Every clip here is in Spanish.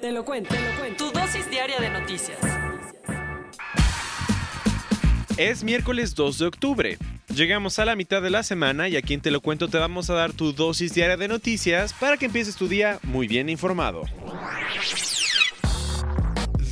Te lo cuento, te lo cuento. Tu dosis diaria de noticias. Es miércoles 2 de octubre. Llegamos a la mitad de la semana y aquí en Te lo cuento te vamos a dar tu dosis diaria de noticias para que empieces tu día muy bien informado.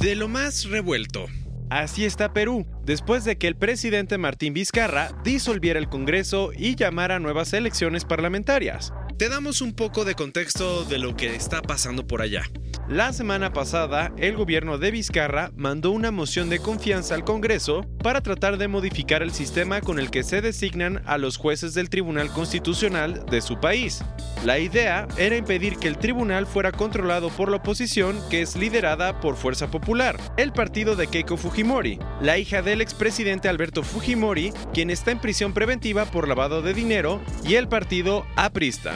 De lo más revuelto. Así está Perú, después de que el presidente Martín Vizcarra disolviera el Congreso y llamara a nuevas elecciones parlamentarias. Te damos un poco de contexto de lo que está pasando por allá. La semana pasada, el gobierno de Vizcarra mandó una moción de confianza al Congreso para tratar de modificar el sistema con el que se designan a los jueces del Tribunal Constitucional de su país. La idea era impedir que el tribunal fuera controlado por la oposición, que es liderada por Fuerza Popular, el partido de Keiko Fujimori, la hija del expresidente Alberto Fujimori, quien está en prisión preventiva por lavado de dinero, y el partido aprista.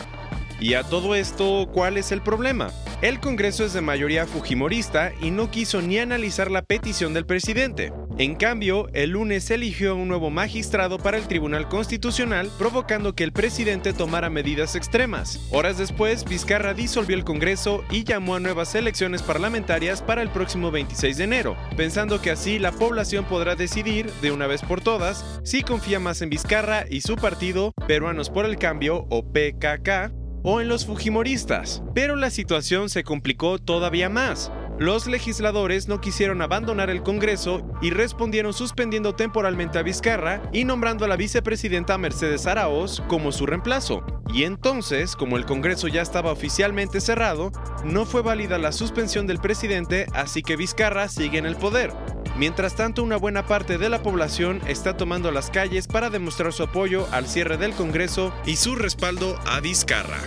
Y a todo esto, ¿cuál es el problema? El Congreso es de mayoría fujimorista y no quiso ni analizar la petición del presidente. En cambio, el lunes eligió un nuevo magistrado para el Tribunal Constitucional, provocando que el presidente tomara medidas extremas. Horas después, Vizcarra disolvió el Congreso y llamó a nuevas elecciones parlamentarias para el próximo 26 de enero, pensando que así la población podrá decidir, de una vez por todas, si confía más en Vizcarra y su partido, Peruanos por el Cambio o PKK, o en los Fujimoristas. Pero la situación se complicó todavía más. Los legisladores no quisieron abandonar el Congreso y respondieron suspendiendo temporalmente a Vizcarra y nombrando a la vicepresidenta Mercedes Araoz como su reemplazo. Y entonces, como el Congreso ya estaba oficialmente cerrado, no fue válida la suspensión del presidente, así que Vizcarra sigue en el poder. Mientras tanto, una buena parte de la población está tomando las calles para demostrar su apoyo al cierre del Congreso y su respaldo a Vizcarra.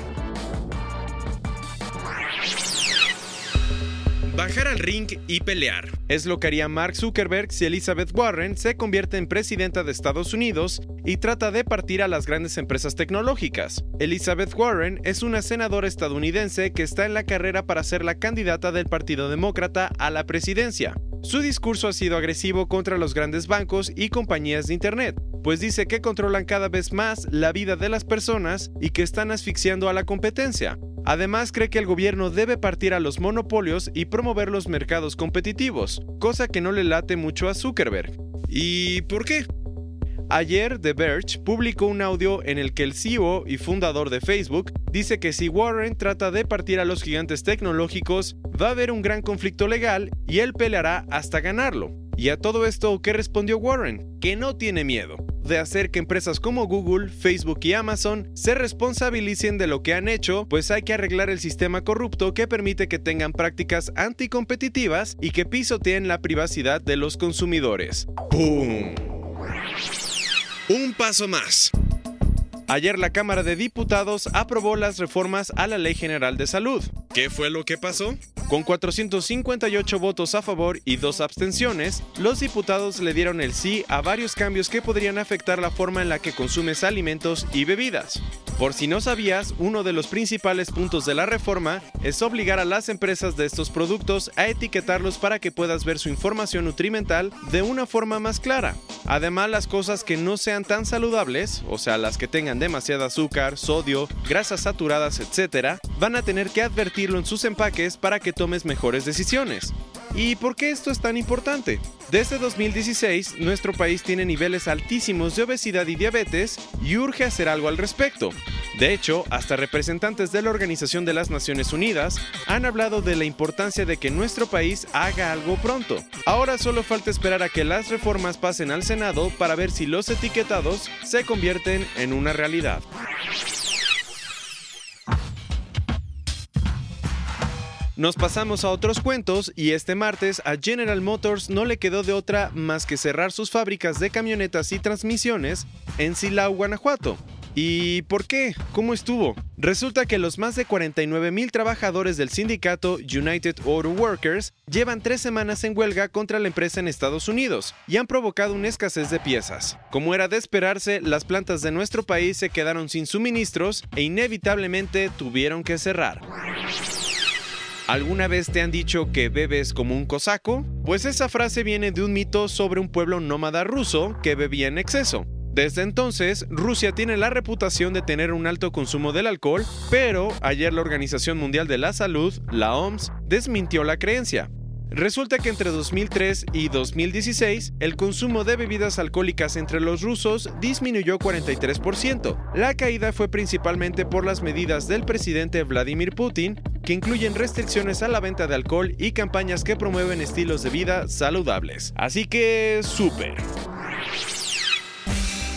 Bajar al ring y pelear. Es lo que haría Mark Zuckerberg si Elizabeth Warren se convierte en presidenta de Estados Unidos y trata de partir a las grandes empresas tecnológicas. Elizabeth Warren es una senadora estadounidense que está en la carrera para ser la candidata del Partido Demócrata a la presidencia. Su discurso ha sido agresivo contra los grandes bancos y compañías de Internet, pues dice que controlan cada vez más la vida de las personas y que están asfixiando a la competencia. Además, cree que el gobierno debe partir a los monopolios y promover los mercados competitivos, cosa que no le late mucho a Zuckerberg. ¿Y por qué? Ayer, The Verge publicó un audio en el que el CEO y fundador de Facebook dice que si Warren trata de partir a los gigantes tecnológicos, va a haber un gran conflicto legal y él peleará hasta ganarlo. Y a todo esto, ¿qué respondió Warren? Que no tiene miedo de hacer que empresas como Google, Facebook y Amazon se responsabilicen de lo que han hecho, pues hay que arreglar el sistema corrupto que permite que tengan prácticas anticompetitivas y que pisoteen la privacidad de los consumidores. Un paso más. Ayer la Cámara de Diputados aprobó las reformas a la Ley General de Salud. ¿Qué fue lo que pasó? Con 458 votos a favor y dos abstenciones, los diputados le dieron el sí a varios cambios que podrían afectar la forma en la que consumes alimentos y bebidas. Por si no sabías, uno de los principales puntos de la reforma es obligar a las empresas de estos productos a etiquetarlos para que puedas ver su información nutrimental de una forma más clara. Además, las cosas que no sean tan saludables, o sea, las que tengan demasiado azúcar, sodio, grasas saturadas, etc., van a tener que advertirlo en sus empaques para que tomes mejores decisiones. ¿Y por qué esto es tan importante? Desde 2016, nuestro país tiene niveles altísimos de obesidad y diabetes y urge hacer algo al respecto. De hecho, hasta representantes de la Organización de las Naciones Unidas han hablado de la importancia de que nuestro país haga algo pronto. Ahora solo falta esperar a que las reformas pasen al Senado para ver si los etiquetados se convierten en una realidad. Nos pasamos a otros cuentos y este martes a General Motors no le quedó de otra más que cerrar sus fábricas de camionetas y transmisiones en Silao, Guanajuato. ¿Y por qué? ¿Cómo estuvo? Resulta que los más de 49 mil trabajadores del sindicato United Auto Workers llevan tres semanas en huelga contra la empresa en Estados Unidos y han provocado una escasez de piezas. Como era de esperarse, las plantas de nuestro país se quedaron sin suministros e inevitablemente tuvieron que cerrar. ¿Alguna vez te han dicho que bebes como un cosaco? Pues esa frase viene de un mito sobre un pueblo nómada ruso que bebía en exceso. Desde entonces, Rusia tiene la reputación de tener un alto consumo del alcohol, pero ayer la Organización Mundial de la Salud, la OMS, desmintió la creencia. Resulta que entre 2003 y 2016, el consumo de bebidas alcohólicas entre los rusos disminuyó 43%. La caída fue principalmente por las medidas del presidente Vladimir Putin, que incluyen restricciones a la venta de alcohol y campañas que promueven estilos de vida saludables. Así que, súper.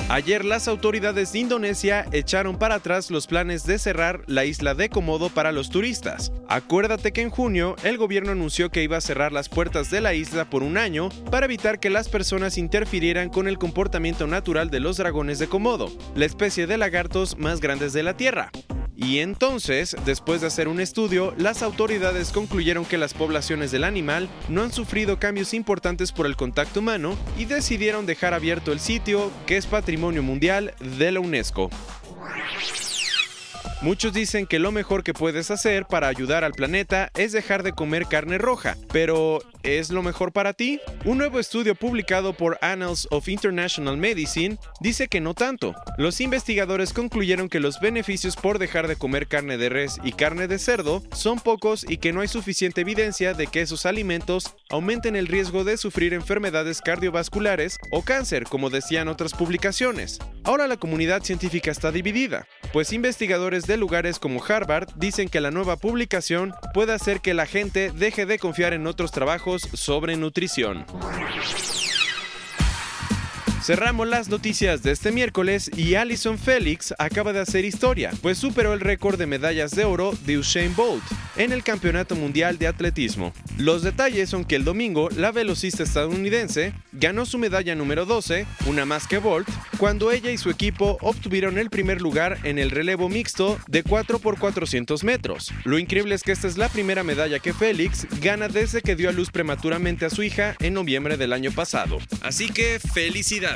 Ayer las autoridades de Indonesia echaron para atrás los planes de cerrar la isla de Komodo para los turistas. Acuérdate que en junio el gobierno anunció que iba a cerrar las puertas de la isla por un año para evitar que las personas interfirieran con el comportamiento natural de los dragones de Komodo, la especie de lagartos más grandes de la Tierra. Y entonces, después de hacer un estudio, las autoridades concluyeron que las poblaciones del animal no han sufrido cambios importantes por el contacto humano y decidieron dejar abierto el sitio, que es patrimonio mundial de la UNESCO. Muchos dicen que lo mejor que puedes hacer para ayudar al planeta es dejar de comer carne roja, pero ¿es lo mejor para ti? Un nuevo estudio publicado por Annals of International Medicine dice que no tanto. Los investigadores concluyeron que los beneficios por dejar de comer carne de res y carne de cerdo son pocos y que no hay suficiente evidencia de que esos alimentos aumenten el riesgo de sufrir enfermedades cardiovasculares o cáncer, como decían otras publicaciones. Ahora la comunidad científica está dividida, pues investigadores de lugares como Harvard dicen que la nueva publicación puede hacer que la gente deje de confiar en otros trabajos sobre nutrición. Cerramos las noticias de este miércoles y Alison Felix acaba de hacer historia, pues superó el récord de medallas de oro de Usain Bolt en el Campeonato Mundial de Atletismo. Los detalles son que el domingo la velocista estadounidense ganó su medalla número 12, una más que Bolt, cuando ella y su equipo obtuvieron el primer lugar en el relevo mixto de 4 x 400 metros. Lo increíble es que esta es la primera medalla que Félix gana desde que dio a luz prematuramente a su hija en noviembre del año pasado. Así que felicidades.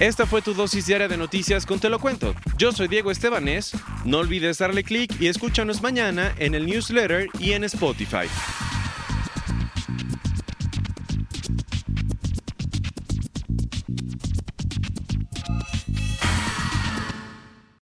Esta fue tu dosis diaria de noticias con Te lo cuento. Yo soy Diego Estebanés. No olvides darle clic y escúchanos mañana en el newsletter y en Spotify.